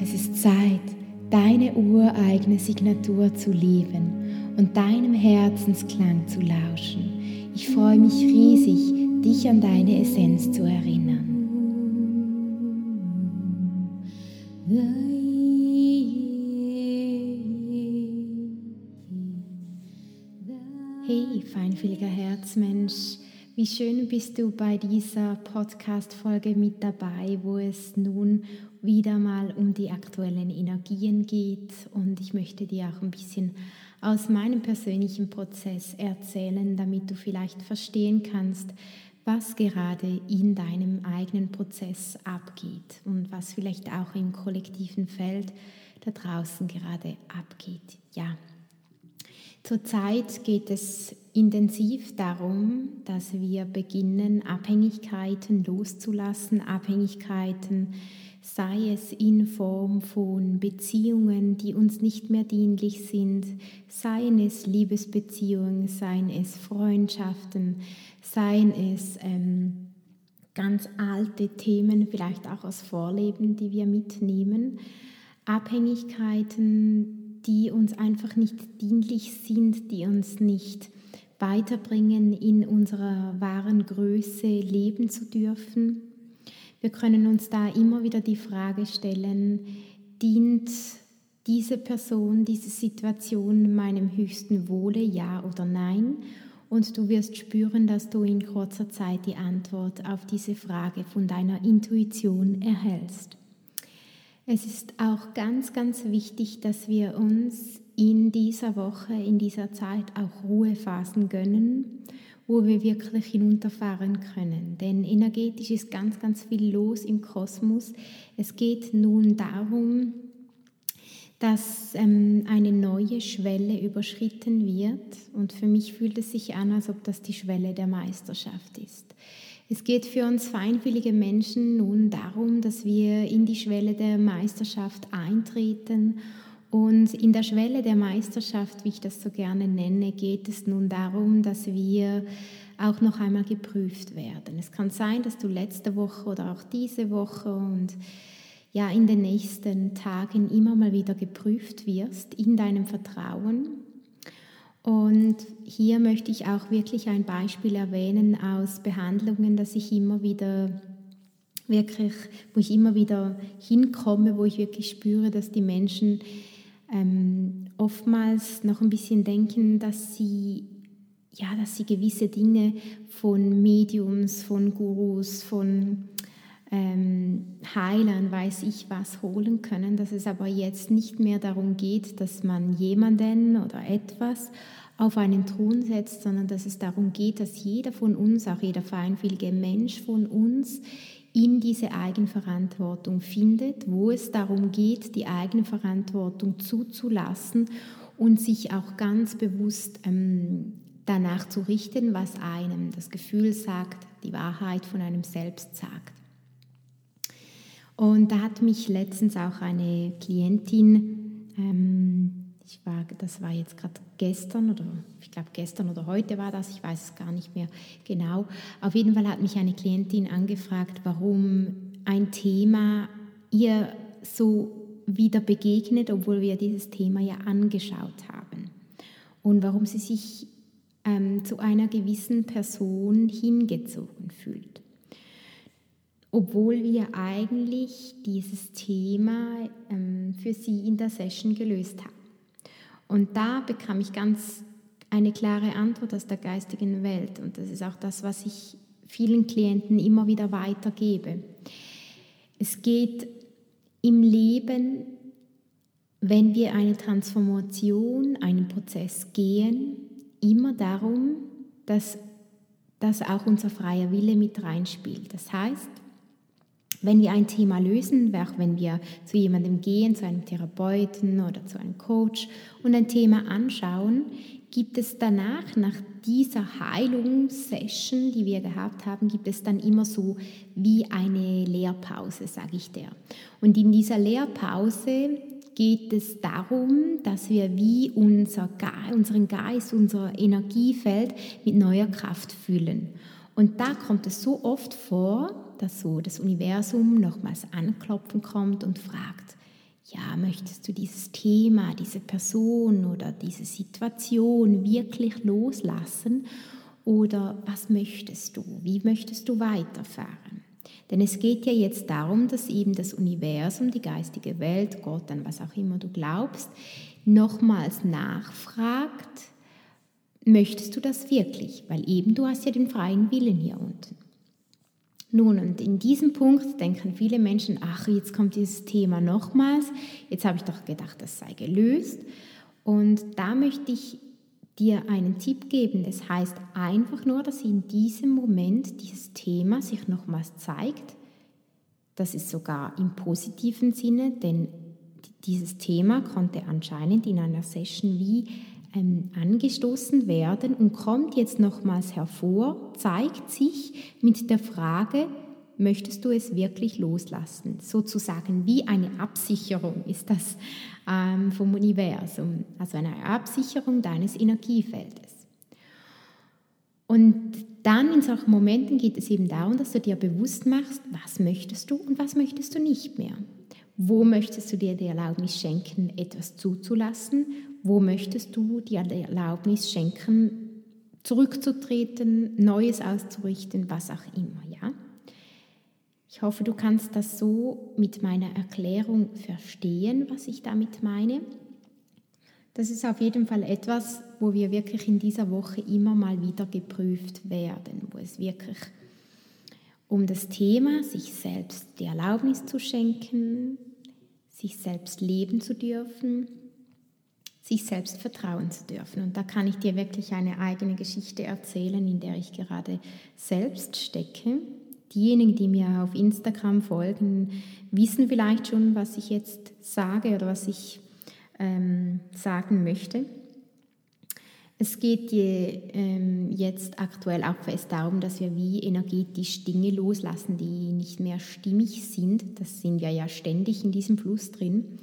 Es ist Zeit, deine ureigene Signatur zu leben und deinem Herzensklang zu lauschen. Ich freue mich riesig, dich an deine Essenz zu erinnern. Hey, feinfühliger Herzmensch. Wie schön bist du bei dieser Podcast-Folge mit dabei, wo es nun wieder mal um die aktuellen Energien geht. Und ich möchte dir auch ein bisschen aus meinem persönlichen Prozess erzählen, damit du vielleicht verstehen kannst, was gerade in deinem eigenen Prozess abgeht und was vielleicht auch im kollektiven Feld da draußen gerade abgeht. Ja, Zurzeit geht es intensiv darum, dass wir beginnen, Abhängigkeiten loszulassen, Abhängigkeiten, sei es in Form von Beziehungen, die uns nicht mehr dienlich sind, seien es Liebesbeziehungen, seien es Freundschaften, seien es ähm, ganz alte Themen, vielleicht auch aus Vorleben, die wir mitnehmen, Abhängigkeiten, die uns einfach nicht dienlich sind, die uns nicht weiterbringen, in unserer wahren Größe leben zu dürfen. Wir können uns da immer wieder die Frage stellen, dient diese Person, diese Situation meinem höchsten Wohle, ja oder nein? Und du wirst spüren, dass du in kurzer Zeit die Antwort auf diese Frage von deiner Intuition erhältst. Es ist auch ganz, ganz wichtig, dass wir uns in dieser Woche, in dieser Zeit auch Ruhephasen gönnen, wo wir wirklich hinunterfahren können. Denn energetisch ist ganz, ganz viel los im Kosmos. Es geht nun darum, dass ähm, eine neue Schwelle überschritten wird. Und für mich fühlt es sich an, als ob das die Schwelle der Meisterschaft ist. Es geht für uns feinfühlige Menschen nun darum, dass wir in die Schwelle der Meisterschaft eintreten. Und in der Schwelle der Meisterschaft, wie ich das so gerne nenne, geht es nun darum, dass wir auch noch einmal geprüft werden. Es kann sein, dass du letzte Woche oder auch diese Woche und ja in den nächsten Tagen immer mal wieder geprüft wirst in deinem Vertrauen und hier möchte ich auch wirklich ein Beispiel erwähnen aus Behandlungen, dass ich immer wieder wirklich, wo ich immer wieder hinkomme, wo ich wirklich spüre, dass die Menschen ähm, oftmals noch ein bisschen denken, dass sie ja, dass sie gewisse Dinge von Mediums, von Gurus, von ähm, Heilern, weiß ich was, holen können, dass es aber jetzt nicht mehr darum geht, dass man jemanden oder etwas auf einen Thron setzt, sondern dass es darum geht, dass jeder von uns, auch jeder feinfühlige Mensch von uns, in diese Eigenverantwortung findet, wo es darum geht, die Eigenverantwortung zuzulassen und sich auch ganz bewusst ähm, danach zu richten, was einem das Gefühl sagt, die Wahrheit von einem selbst sagt. Und da hat mich letztens auch eine Klientin ähm, ich war, das war jetzt gerade gestern oder ich glaube gestern oder heute war das, ich weiß es gar nicht mehr genau. Auf jeden Fall hat mich eine Klientin angefragt, warum ein Thema ihr so wieder begegnet, obwohl wir dieses Thema ja angeschaut haben. Und warum sie sich ähm, zu einer gewissen Person hingezogen fühlt. Obwohl wir eigentlich dieses Thema ähm, für sie in der Session gelöst haben. Und da bekam ich ganz eine klare Antwort aus der geistigen Welt. Und das ist auch das, was ich vielen Klienten immer wieder weitergebe. Es geht im Leben, wenn wir eine Transformation, einen Prozess gehen, immer darum, dass, dass auch unser freier Wille mit reinspielt. Das heißt, wenn wir ein Thema lösen, auch wenn wir zu jemandem gehen, zu einem Therapeuten oder zu einem Coach und ein Thema anschauen, gibt es danach, nach dieser Heilungssession, die wir gehabt haben, gibt es dann immer so wie eine Lehrpause, sage ich dir. Und in dieser Lehrpause geht es darum, dass wir wie unser Ge unseren Geist, unser Energiefeld mit neuer Kraft füllen. Und da kommt es so oft vor, dass so das Universum nochmals anklopfen kommt und fragt, Ja, möchtest du dieses Thema, diese Person oder diese Situation wirklich loslassen? Oder was möchtest du? Wie möchtest du weiterfahren? Denn es geht ja jetzt darum, dass eben das Universum, die geistige Welt, Gott, an was auch immer du glaubst, nochmals nachfragt, möchtest du das wirklich? Weil eben du hast ja den freien Willen hier unten. Nun, und in diesem Punkt denken viele Menschen, ach, jetzt kommt dieses Thema nochmals, jetzt habe ich doch gedacht, das sei gelöst. Und da möchte ich dir einen Tipp geben. Das heißt einfach nur, dass in diesem Moment dieses Thema sich nochmals zeigt. Das ist sogar im positiven Sinne, denn dieses Thema konnte anscheinend in einer Session wie ähm, angestoßen werden und kommt jetzt nochmals hervor, zeigt sich mit der Frage, möchtest du es wirklich loslassen? Sozusagen wie eine Absicherung ist das ähm, vom Universum, also eine Absicherung deines Energiefeldes. Und dann in solchen Momenten geht es eben darum, dass du dir bewusst machst, was möchtest du und was möchtest du nicht mehr. Wo möchtest du dir die Erlaubnis schenken, etwas zuzulassen? Wo möchtest du dir die Erlaubnis schenken, zurückzutreten, Neues auszurichten, was auch immer, ja? Ich hoffe, du kannst das so mit meiner Erklärung verstehen, was ich damit meine. Das ist auf jeden Fall etwas, wo wir wirklich in dieser Woche immer mal wieder geprüft werden, wo es wirklich um das Thema, sich selbst die Erlaubnis zu schenken, sich selbst leben zu dürfen, sich selbst vertrauen zu dürfen. Und da kann ich dir wirklich eine eigene Geschichte erzählen, in der ich gerade selbst stecke. Diejenigen, die mir auf Instagram folgen, wissen vielleicht schon, was ich jetzt sage oder was ich ähm, sagen möchte. Es geht ähm, jetzt aktuell auch fest darum, dass wir wie energetisch Dinge loslassen, die nicht mehr stimmig sind. Das sind wir ja ständig in diesem Fluss drin.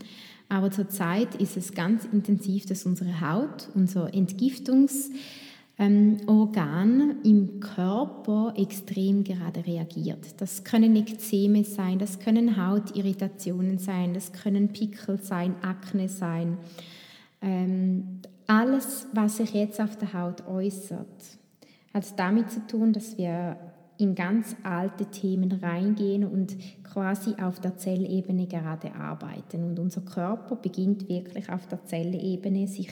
Aber zurzeit ist es ganz intensiv, dass unsere Haut, unser Entgiftungsorgan ähm, im Körper extrem gerade reagiert. Das können Ekzeme sein, das können Hautirritationen sein, das können Pickel sein, Akne sein. Ähm, alles, was sich jetzt auf der Haut äußert, hat damit zu tun, dass wir in ganz alte Themen reingehen und quasi auf der Zellebene gerade arbeiten. Und unser Körper beginnt wirklich auf der Zellebene sich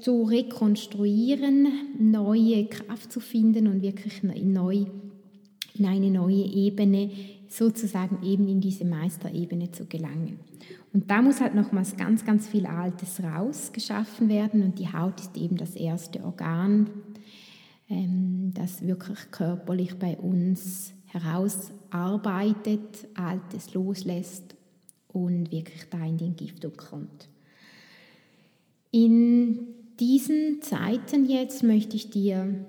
zu rekonstruieren, neue Kraft zu finden und wirklich neu in eine neue Ebene, sozusagen eben in diese Meisterebene zu gelangen. Und da muss halt nochmals ganz, ganz viel Altes rausgeschaffen werden und die Haut ist eben das erste Organ, ähm, das wirklich körperlich bei uns herausarbeitet, Altes loslässt und wirklich da in die Entgiftung kommt. In diesen Zeiten jetzt möchte ich dir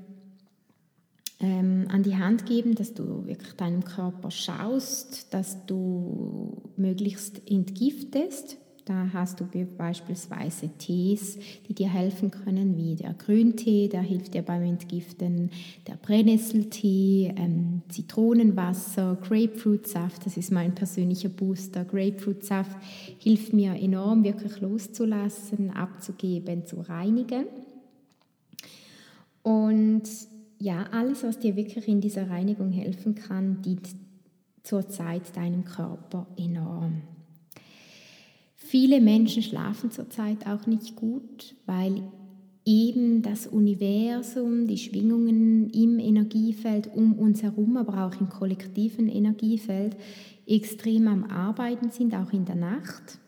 ähm, an die Hand geben, dass du wirklich deinem Körper schaust, dass du möglichst entgiftest. Da hast du beispielsweise Tees, die dir helfen können, wie der Grüntee, der hilft dir beim Entgiften, der Brennnesseltee, ähm, Zitronenwasser, Grapefruitsaft, das ist mein persönlicher Booster. Grapefruitsaft hilft mir enorm, wirklich loszulassen, abzugeben, zu reinigen. Und ja, alles, was dir wirklich in dieser Reinigung helfen kann, dient zurzeit deinem Körper enorm. Viele Menschen schlafen zurzeit auch nicht gut, weil eben das Universum, die Schwingungen im Energiefeld um uns herum, aber auch im kollektiven Energiefeld extrem am Arbeiten sind, auch in der Nacht.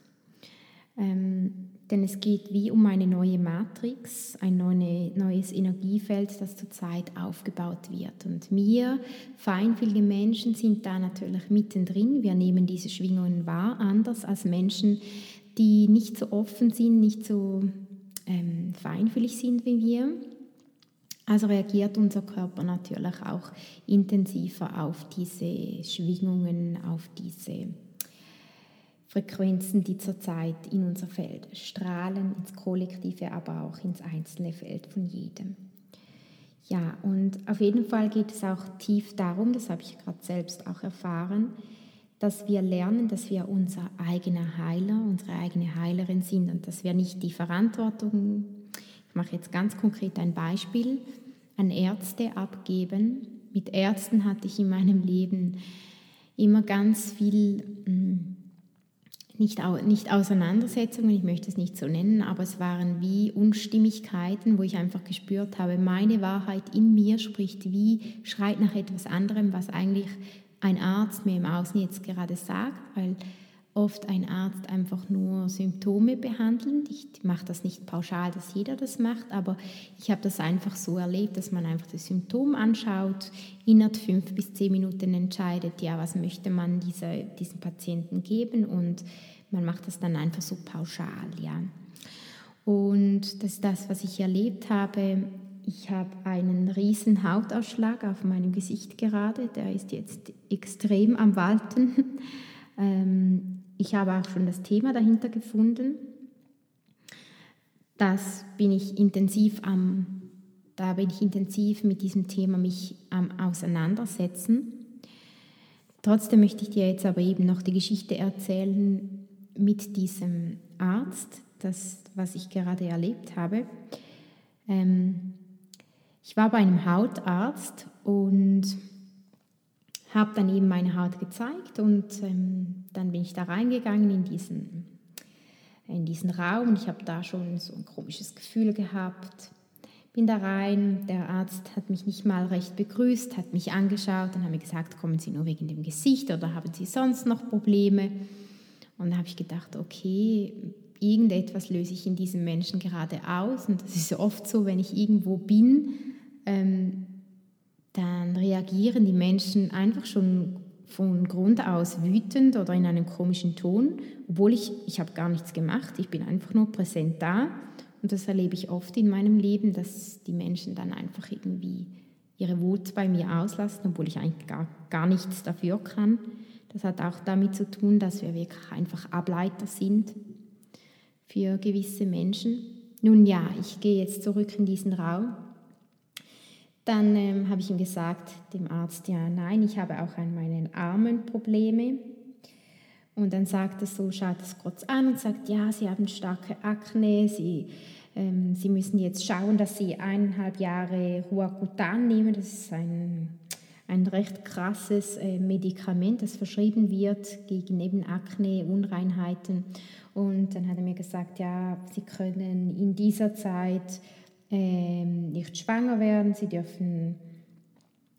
Ähm, denn es geht wie um eine neue Matrix, ein neues Energiefeld, das zurzeit aufgebaut wird. Und wir, feinfühlige Menschen, sind da natürlich mittendrin. Wir nehmen diese Schwingungen wahr, anders als Menschen, die nicht so offen sind, nicht so ähm, feinfühlig sind wie wir. Also reagiert unser Körper natürlich auch intensiver auf diese Schwingungen, auf diese Frequenzen, die zurzeit in unser Feld strahlen, ins Kollektive, aber auch ins einzelne Feld von jedem. Ja, und auf jeden Fall geht es auch tief darum, das habe ich gerade selbst auch erfahren, dass wir lernen, dass wir unser eigener Heiler, unsere eigene Heilerin sind und dass wir nicht die Verantwortung, ich mache jetzt ganz konkret ein Beispiel, an Ärzte abgeben. Mit Ärzten hatte ich in meinem Leben immer ganz viel hm, nicht, nicht Auseinandersetzungen, ich möchte es nicht so nennen, aber es waren wie Unstimmigkeiten, wo ich einfach gespürt habe, meine Wahrheit in mir spricht wie, schreit nach etwas anderem, was eigentlich ein Arzt mir im Außen jetzt gerade sagt, weil oft ein Arzt einfach nur Symptome behandelt. Ich mache das nicht pauschal, dass jeder das macht, aber ich habe das einfach so erlebt, dass man einfach das Symptom anschaut, innerhalb fünf bis zehn Minuten entscheidet, ja, was möchte man dieser, diesem Patienten geben und man macht das dann einfach so pauschal, ja. Und das ist das, was ich erlebt habe. Ich habe einen riesen Hautausschlag auf meinem Gesicht gerade, der ist jetzt extrem am Walten. Ähm, ich habe auch schon das Thema dahinter gefunden. Das bin ich intensiv am, da bin ich intensiv mit diesem Thema mich am Auseinandersetzen. Trotzdem möchte ich dir jetzt aber eben noch die Geschichte erzählen mit diesem Arzt, das, was ich gerade erlebt habe. Ähm, ich war bei einem Hautarzt und habe dann eben meine Haut gezeigt und ähm, dann bin ich da reingegangen in diesen, in diesen Raum und ich habe da schon so ein komisches Gefühl gehabt. Bin da rein, der Arzt hat mich nicht mal recht begrüßt, hat mich angeschaut und hat mir gesagt, kommen Sie nur wegen dem Gesicht oder haben Sie sonst noch Probleme? Und da habe ich gedacht, okay, irgendetwas löse ich in diesem Menschen gerade aus und das ist oft so, wenn ich irgendwo bin, ähm, reagieren die Menschen einfach schon von Grund aus wütend oder in einem komischen Ton, obwohl ich, ich habe gar nichts gemacht, ich bin einfach nur präsent da. Und das erlebe ich oft in meinem Leben, dass die Menschen dann einfach irgendwie ihre Wut bei mir auslassen, obwohl ich eigentlich gar, gar nichts dafür kann. Das hat auch damit zu tun, dass wir wirklich einfach Ableiter sind für gewisse Menschen. Nun ja, ich gehe jetzt zurück in diesen Raum dann ähm, habe ich ihm gesagt, dem Arzt, ja, nein, ich habe auch an meinen Armen Probleme. Und dann sagt er so, schaut es kurz an und sagt, ja, Sie haben starke Akne, Sie, ähm, Sie müssen jetzt schauen, dass Sie eineinhalb Jahre Huacutan nehmen. Das ist ein, ein recht krasses äh, Medikament, das verschrieben wird gegen eben Akne, Unreinheiten. Und dann hat er mir gesagt, ja, Sie können in dieser Zeit ähm, nicht schwanger werden, sie dürfen,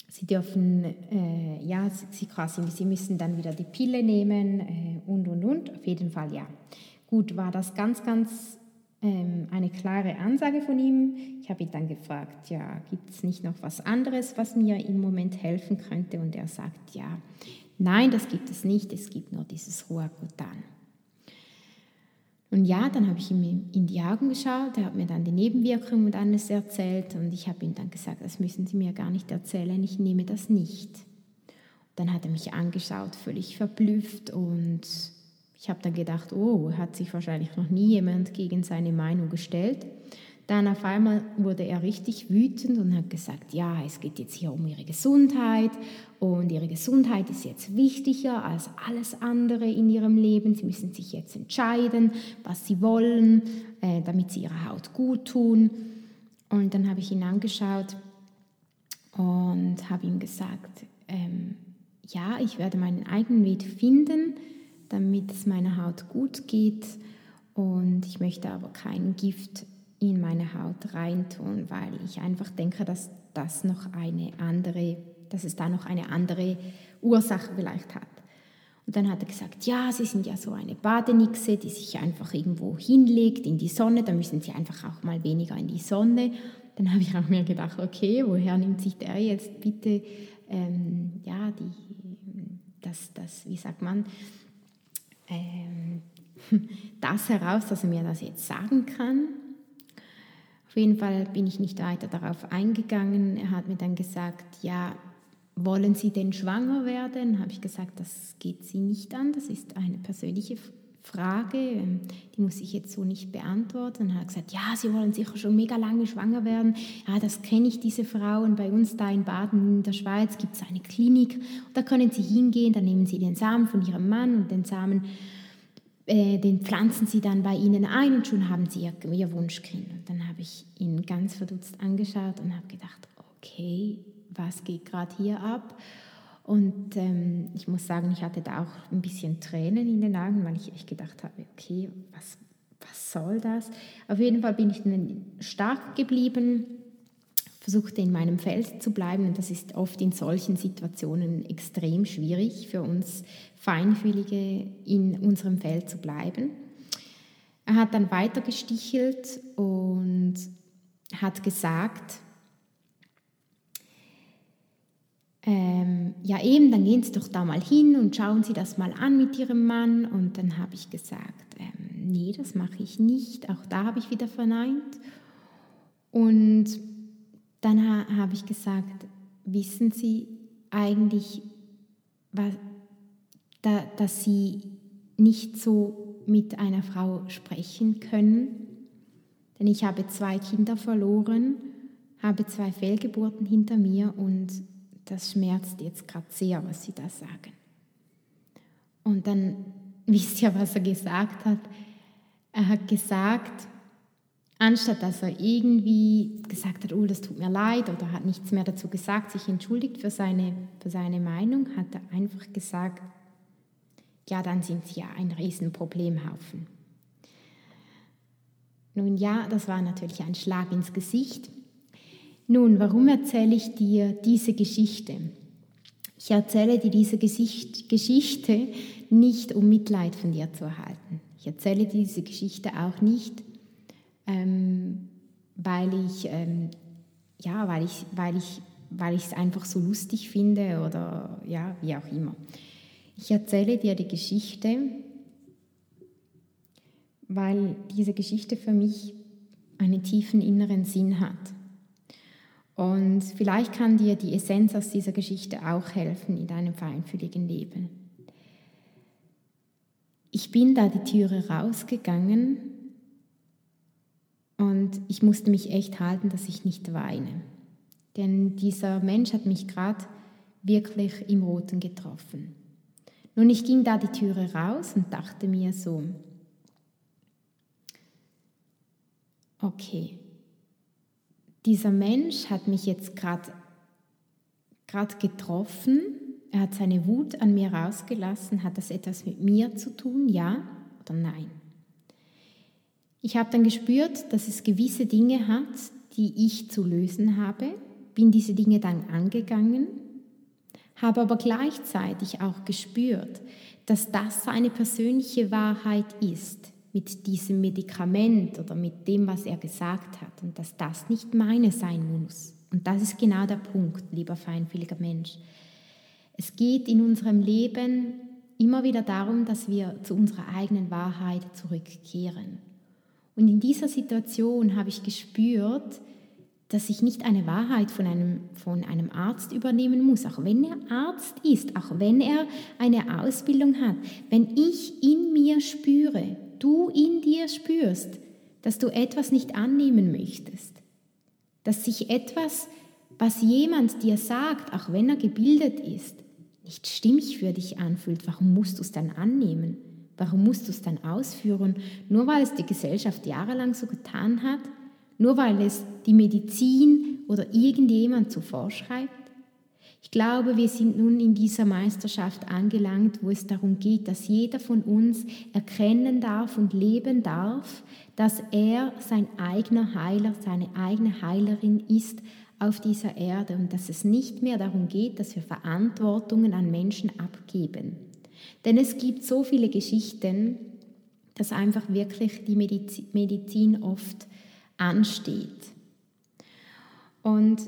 sie dürfen, äh, ja, sie, quasi, sie müssen dann wieder die Pille nehmen äh, und, und, und. Auf jeden Fall ja. Gut, war das ganz, ganz ähm, eine klare Ansage von ihm. Ich habe ihn dann gefragt, ja, gibt es nicht noch was anderes, was mir im Moment helfen könnte? Und er sagt, ja, nein, das gibt es nicht, es gibt nur dieses Roacutan. Und ja, dann habe ich ihm in die Augen geschaut, er hat mir dann die Nebenwirkungen und alles erzählt und ich habe ihm dann gesagt, das müssen Sie mir gar nicht erzählen, ich nehme das nicht. dann hat er mich angeschaut, völlig verblüfft und ich habe dann gedacht, oh, hat sich wahrscheinlich noch nie jemand gegen seine Meinung gestellt. Dann auf einmal wurde er richtig wütend und hat gesagt, ja, es geht jetzt hier um ihre Gesundheit und ihre Gesundheit ist jetzt wichtiger als alles andere in ihrem Leben. Sie müssen sich jetzt entscheiden, was sie wollen, äh, damit sie ihrer Haut gut tun. Und dann habe ich ihn angeschaut und habe ihm gesagt, ähm, ja, ich werde meinen eigenen Weg finden, damit es meiner Haut gut geht und ich möchte aber kein Gift in meine Haut reintun, weil ich einfach denke, dass das noch eine andere, dass es da noch eine andere Ursache vielleicht hat. Und dann hat er gesagt, ja, Sie sind ja so eine Badenixe, die sich einfach irgendwo hinlegt in die Sonne, da müssen Sie einfach auch mal weniger in die Sonne. Dann habe ich auch mir gedacht, okay, woher nimmt sich der jetzt bitte, ähm, ja, die, das, das, wie sagt man, ähm, das heraus, dass er mir das jetzt sagen kann. Auf jeden Fall bin ich nicht weiter darauf eingegangen. Er hat mir dann gesagt, ja, wollen Sie denn schwanger werden? Habe ich gesagt, das geht Sie nicht an, das ist eine persönliche Frage, ähm, die muss ich jetzt so nicht beantworten. Er hat gesagt, ja, Sie wollen sicher schon mega lange schwanger werden. Ja, das kenne ich, diese Frauen. Bei uns da in Baden in der Schweiz gibt es eine Klinik. Da können Sie hingehen, da nehmen Sie den Samen von Ihrem Mann und den Samen, äh, den pflanzen Sie dann bei Ihnen ein und schon haben Sie Ihr, Ihr Wunschkind. Und dann habe ich ihn ganz verdutzt angeschaut und habe gedacht, okay, was geht gerade hier ab? Und ähm, ich muss sagen, ich hatte da auch ein bisschen Tränen in den Augen, weil ich echt gedacht habe, okay, was, was soll das? Auf jeden Fall bin ich dann stark geblieben, versuchte in meinem Feld zu bleiben und das ist oft in solchen Situationen extrem schwierig für uns Feinfühlige in unserem Feld zu bleiben. Er hat dann weiter gestichelt und hat gesagt, ähm, ja eben, dann gehen Sie doch da mal hin und schauen Sie das mal an mit Ihrem Mann. Und dann habe ich gesagt, ähm, nee, das mache ich nicht. Auch da habe ich wieder verneint. Und dann ha habe ich gesagt, wissen Sie eigentlich, was, da, dass Sie nicht so mit einer Frau sprechen können? Denn ich habe zwei Kinder verloren, habe zwei Fehlgeburten hinter mir und das schmerzt jetzt gerade sehr, was Sie da sagen. Und dann wisst ihr, was er gesagt hat. Er hat gesagt, anstatt dass er irgendwie gesagt hat, oh, das tut mir leid oder hat nichts mehr dazu gesagt, sich entschuldigt für seine, für seine Meinung, hat er einfach gesagt, ja, dann sind Sie ja ein Riesenproblemhaufen. Nun ja, das war natürlich ein Schlag ins Gesicht. Nun, warum erzähle ich dir diese Geschichte? Ich erzähle dir diese Geschichte nicht, um Mitleid von dir zu erhalten. Ich erzähle diese Geschichte auch nicht, ähm, weil ich ähm, ja, weil ich, weil ich, weil es einfach so lustig finde oder ja, wie auch immer. Ich erzähle dir die Geschichte, weil diese Geschichte für mich einen tiefen inneren Sinn hat. Und vielleicht kann dir die Essenz aus dieser Geschichte auch helfen in deinem feinfühligen Leben. Ich bin da die Türe rausgegangen und ich musste mich echt halten, dass ich nicht weine. Denn dieser Mensch hat mich gerade wirklich im Roten getroffen. Nun, ich ging da die Türe raus und dachte mir so, okay, dieser Mensch hat mich jetzt gerade getroffen, er hat seine Wut an mir rausgelassen, hat das etwas mit mir zu tun, ja oder nein? Ich habe dann gespürt, dass es gewisse Dinge hat, die ich zu lösen habe, bin diese Dinge dann angegangen, habe aber gleichzeitig auch gespürt, dass das seine persönliche Wahrheit ist, mit diesem Medikament oder mit dem, was er gesagt hat und dass das nicht meine sein muss. Und das ist genau der Punkt, lieber feinfühliger Mensch. Es geht in unserem Leben immer wieder darum, dass wir zu unserer eigenen Wahrheit zurückkehren. Und in dieser Situation habe ich gespürt, dass ich nicht eine Wahrheit von einem, von einem Arzt übernehmen muss, auch wenn er Arzt ist, auch wenn er eine Ausbildung hat. Wenn ich in mir spüre, du in dir spürst, dass du etwas nicht annehmen möchtest, dass sich etwas, was jemand dir sagt, auch wenn er gebildet ist, nicht stimmig für dich anfühlt, warum musst du es dann annehmen? Warum musst du es dann ausführen? Nur weil es die Gesellschaft jahrelang so getan hat? Nur weil es die Medizin oder irgendjemand so vorschreibt? Ich glaube, wir sind nun in dieser Meisterschaft angelangt, wo es darum geht, dass jeder von uns erkennen darf und leben darf, dass er sein eigener Heiler, seine eigene Heilerin ist auf dieser Erde und dass es nicht mehr darum geht, dass wir Verantwortungen an Menschen abgeben. Denn es gibt so viele Geschichten, dass einfach wirklich die Medizin oft ansteht. Und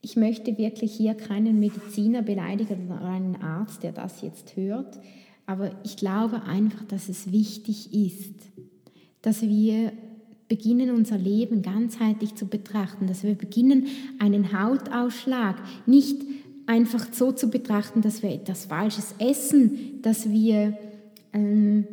ich möchte wirklich hier keinen Mediziner beleidigen oder einen Arzt, der das jetzt hört, aber ich glaube einfach, dass es wichtig ist, dass wir beginnen, unser Leben ganzheitlich zu betrachten, dass wir beginnen, einen Hautausschlag nicht einfach so zu betrachten, dass wir etwas Falsches essen, dass wir, ähm,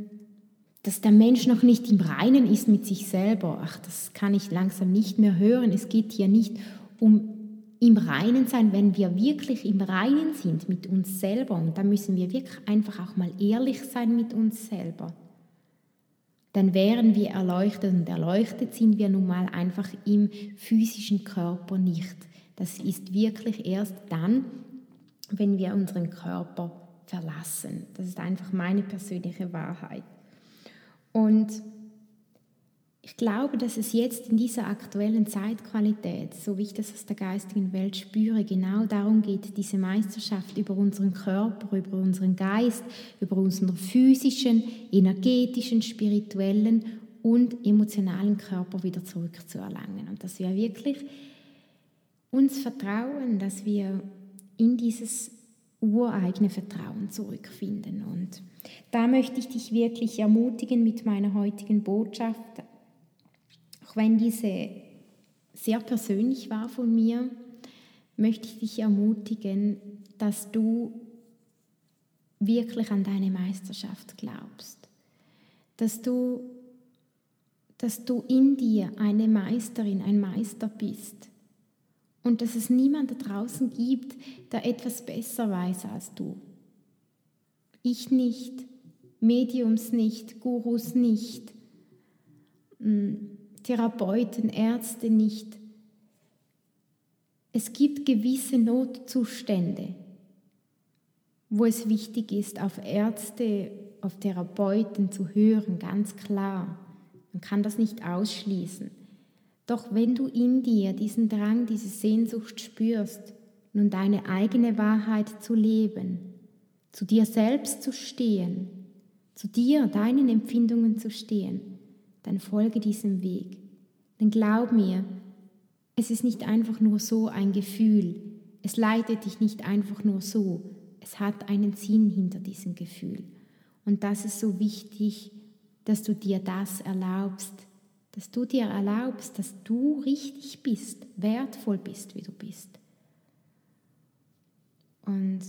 dass der Mensch noch nicht im Reinen ist mit sich selber. Ach, das kann ich langsam nicht mehr hören. Es geht hier nicht um im Reinen sein, wenn wir wirklich im Reinen sind mit uns selber. Und da müssen wir wirklich einfach auch mal ehrlich sein mit uns selber. Dann wären wir erleuchtet und erleuchtet sind wir nun mal einfach im physischen Körper nicht. Das ist wirklich erst dann, wenn wir unseren Körper verlassen. Das ist einfach meine persönliche Wahrheit. Und ich glaube, dass es jetzt in dieser aktuellen Zeitqualität, so wie ich das aus der geistigen Welt spüre, genau darum geht, diese Meisterschaft über unseren Körper, über unseren Geist, über unseren physischen, energetischen, spirituellen und emotionalen Körper wieder zurückzuerlangen. Und dass wir wirklich uns vertrauen, dass wir in dieses ureigene Vertrauen zurückfinden. Und da möchte ich dich wirklich ermutigen mit meiner heutigen Botschaft, auch wenn diese sehr persönlich war von mir, möchte ich dich ermutigen, dass du wirklich an deine Meisterschaft glaubst, dass du, dass du in dir eine Meisterin, ein Meister bist und dass es niemand da draußen gibt, der etwas besser weiß als du. Ich nicht, Mediums nicht, Gurus nicht, hm, Therapeuten, Ärzte nicht. Es gibt gewisse Notzustände, wo es wichtig ist, auf Ärzte, auf Therapeuten zu hören, ganz klar. Man kann das nicht ausschließen. Doch wenn du in dir diesen Drang, diese Sehnsucht spürst, nun deine eigene Wahrheit zu leben, zu dir selbst zu stehen, zu dir, deinen Empfindungen zu stehen, dann folge diesem Weg. Denn glaub mir, es ist nicht einfach nur so ein Gefühl, es leitet dich nicht einfach nur so, es hat einen Sinn hinter diesem Gefühl. Und das ist so wichtig, dass du dir das erlaubst, dass du dir erlaubst, dass du richtig bist, wertvoll bist, wie du bist. Und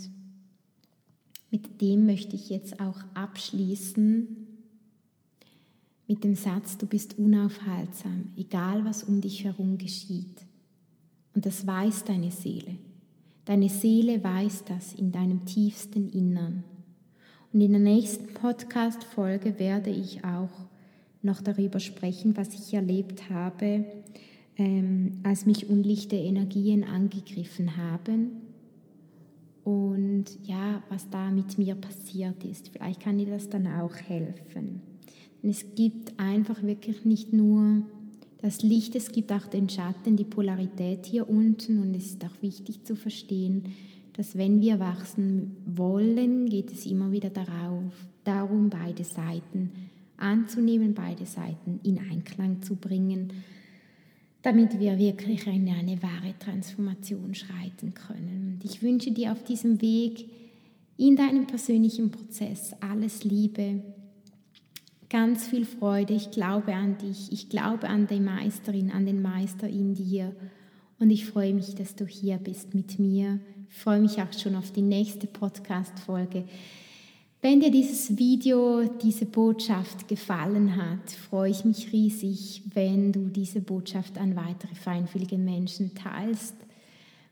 mit dem möchte ich jetzt auch abschließen mit dem Satz, du bist unaufhaltsam, egal was um dich herum geschieht. Und das weiß deine Seele. Deine Seele weiß das in deinem tiefsten Innern. Und in der nächsten Podcast-Folge werde ich auch noch darüber sprechen, was ich erlebt habe, ähm, als mich unlichte Energien angegriffen haben und ja, was da mit mir passiert ist. Vielleicht kann dir das dann auch helfen. Es gibt einfach wirklich nicht nur das Licht, es gibt auch den Schatten, die Polarität hier unten und es ist auch wichtig zu verstehen, dass wenn wir wachsen wollen, geht es immer wieder darauf, darum, beide Seiten anzunehmen, beide Seiten in Einklang zu bringen, damit wir wirklich eine, eine wahre Transformation schreiten können. Und ich wünsche dir auf diesem Weg in deinem persönlichen Prozess alles Liebe, ganz viel Freude. Ich glaube an dich. Ich glaube an die Meisterin, an den Meister in dir. Und ich freue mich, dass du hier bist mit mir. Ich freue mich auch schon auf die nächste Podcast-Folge. Wenn dir dieses Video, diese Botschaft gefallen hat, freue ich mich riesig, wenn du diese Botschaft an weitere feinfühlige Menschen teilst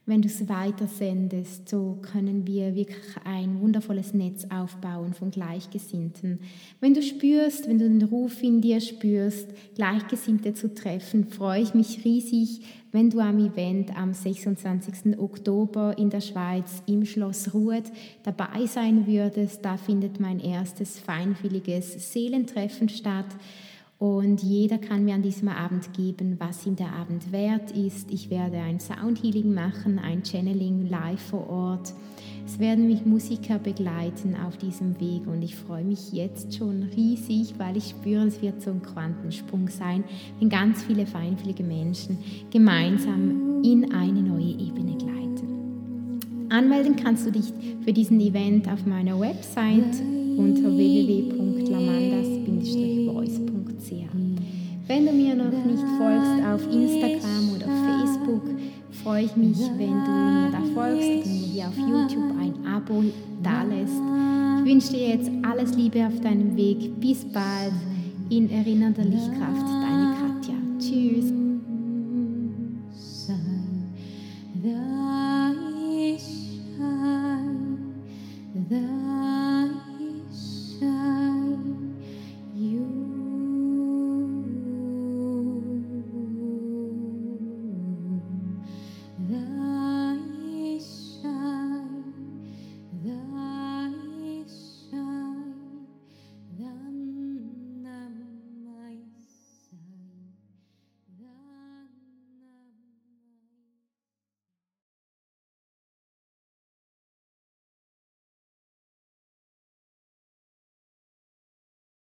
wenn du es weitersendest, so können wir wirklich ein wundervolles Netz aufbauen von Gleichgesinnten. Wenn du spürst, wenn du den Ruf in dir spürst, Gleichgesinnte zu treffen, freue ich mich riesig, wenn du am Event am 26. Oktober in der Schweiz im Schloss Ruhet dabei sein würdest. Da findet mein erstes feinwilliges Seelentreffen statt. Und jeder kann mir an diesem Abend geben, was ihm der Abend wert ist. Ich werde ein Soundhealing machen, ein Channeling live vor Ort. Es werden mich Musiker begleiten auf diesem Weg und ich freue mich jetzt schon riesig, weil ich spüre, es wird so ein Quantensprung sein, wenn ganz viele feinfühlige Menschen gemeinsam in eine neue Ebene gleiten. Anmelden kannst du dich für diesen Event auf meiner Website unter www.lamandas-voice.com sehr. Wenn du mir noch nicht folgst auf Instagram oder Facebook, freue ich mich, wenn du mir da folgst, du mir hier auf YouTube ein Abo dalässt. Ich wünsche dir jetzt alles Liebe auf deinem Weg. Bis bald. In erinnernder Lichtkraft, deine Katja. Tschüss.